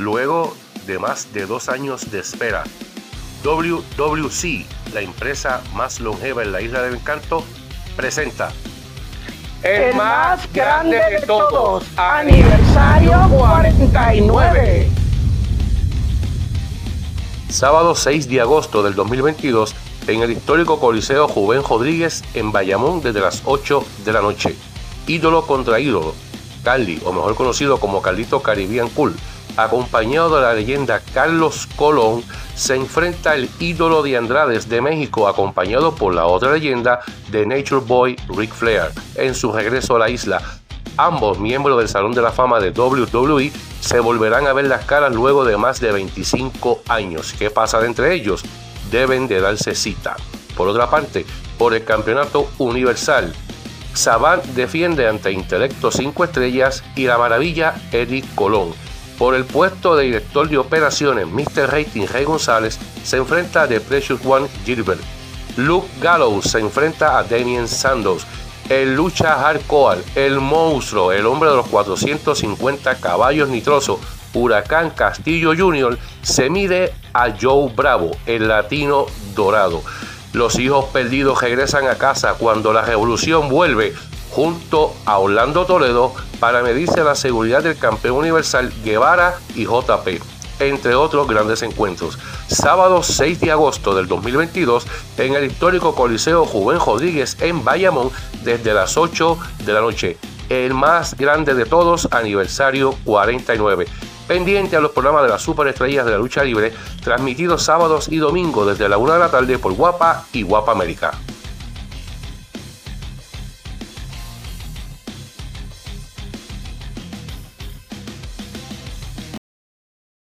luego de más de dos años de espera. WWC, la empresa más longeva en la isla del encanto, presenta el más grande de todos, aniversario 49. Sábado 6 de agosto del 2022 en el histórico Coliseo Juven Rodríguez en Bayamón desde las 8 de la noche. Ídolo contra ídolo. Carly, o mejor conocido como Carlito Caribbean Cool, acompañado de la leyenda Carlos Colón, se enfrenta el ídolo de Andrades de México, acompañado por la otra leyenda de Nature Boy Ric Flair, en su regreso a la isla. Ambos miembros del Salón de la Fama de WWE se volverán a ver las caras luego de más de 25 años. ¿Qué pasa entre ellos? Deben de darse cita. Por otra parte, por el Campeonato Universal, Saban defiende ante Intelecto 5 Estrellas y la maravilla Eric Colón. Por el puesto de director de operaciones, Mr. Rating Rey González se enfrenta a The Precious One Gilbert. Luke Gallows se enfrenta a Damien Sandoz. El lucha hardcore, el monstruo, el hombre de los 450 caballos nitrosos, Huracán Castillo Jr., se mide a Joe Bravo, el latino dorado. Los hijos perdidos regresan a casa cuando la revolución vuelve junto a Orlando Toledo para medirse la seguridad del campeón universal Guevara y JP, entre otros grandes encuentros. Sábado 6 de agosto del 2022 en el histórico Coliseo Juven Rodríguez en Bayamón desde las 8 de la noche. El más grande de todos, aniversario 49 pendiente a los programas de las superestrellas de la lucha libre, transmitidos sábados y domingos desde la 1 de la tarde por Guapa y Guapa América.